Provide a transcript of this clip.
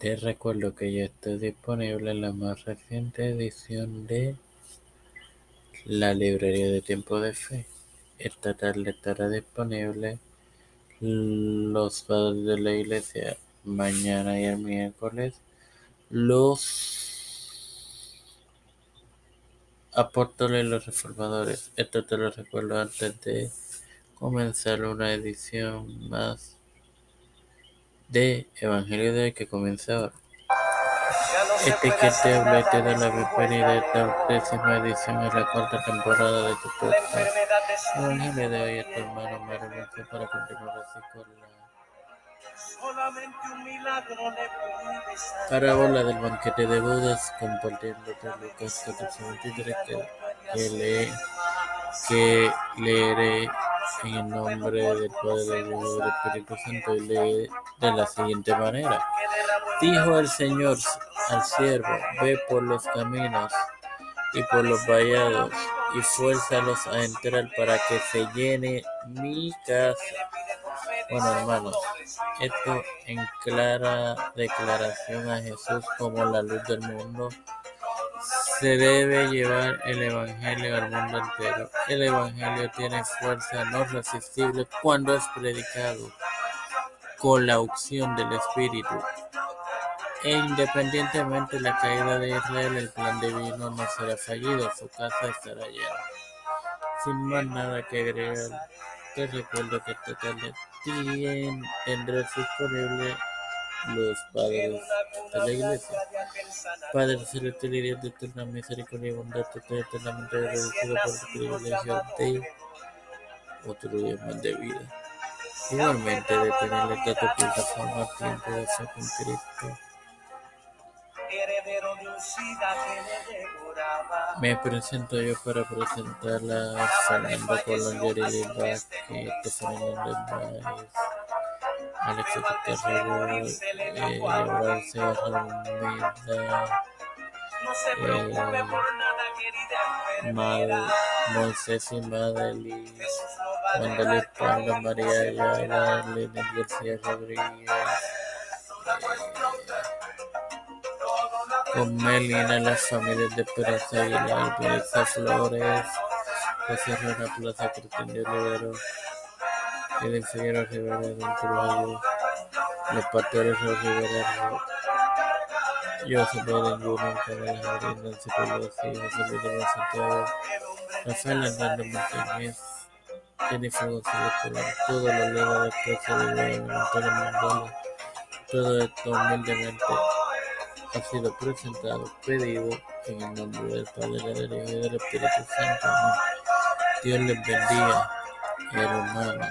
Te recuerdo que ya está disponible la más reciente edición de la Librería de Tiempo de Fe. Esta tarde estará disponible los padres de la iglesia mañana y el miércoles, los apóstoles y los reformadores. Esto te lo recuerdo antes de comenzar una edición más de Evangelio de que comienza ahora. Este que te habla y te da la bienvenida a esta décima edición en la cuarta temporada de tu podcast. Evangelio de hoy a tu hermano Mario para continuar así con la parábola del banquete de bodas compartiendo Lucas 14, 23 que, que, lee, que leeré en el nombre del Padre, del Hijo y del Espíritu Santo y lee de la siguiente manera. Dijo el Señor al siervo, ve por los caminos y por los vallados y fuérzalos a entrar para que se llene mi casa. Bueno, hermanos, esto en clara declaración a Jesús como la luz del mundo. Se debe llevar el Evangelio al mundo entero. El Evangelio tiene fuerza no resistible cuando es predicado con la unción del Espíritu. E independientemente de la caída de Israel, el plan divino no será fallido, su casa estará llena. Sin más nada que agregar, te recuerdo que esta tarde tendrás disponible los padres de la iglesia. Padre celestial de eterna misericordia y bondad, estoy eternamente agradecido por tu privilegio de otro día más de vida. Igualmente de tener esta tu plataforma tiempo de fe con Cristo. Me presento yo para presentar a Fernando Colón, Yeri Vázquez, Fernando Báez, Alexis Carrero, eh, Abraham Serra Almeida, eh, Mal, Moisés y Madelis, Wandelis Pablo, María Ayala, Lenin García Rodríguez, con Melina, las familias de Esperanza Aguilar, Melissa Flores, José Rona Plaza, Cristian de Olivero, Eden Figueroa Rivera, Don Trujillo, los pastores de Rivera, José Biden Junior, Canales Jardín, Nancy Pelosi, José Luis Santiago, Rafael Hernández Martínez, Jennifer González Colón, todos los líderes de Expreso de Antonio Mandela, todo esto humildemente ha sido presentado, pedido en el nombre del Padre, del Hijo y del Espíritu Santo. Dios les bendiga, hermanos.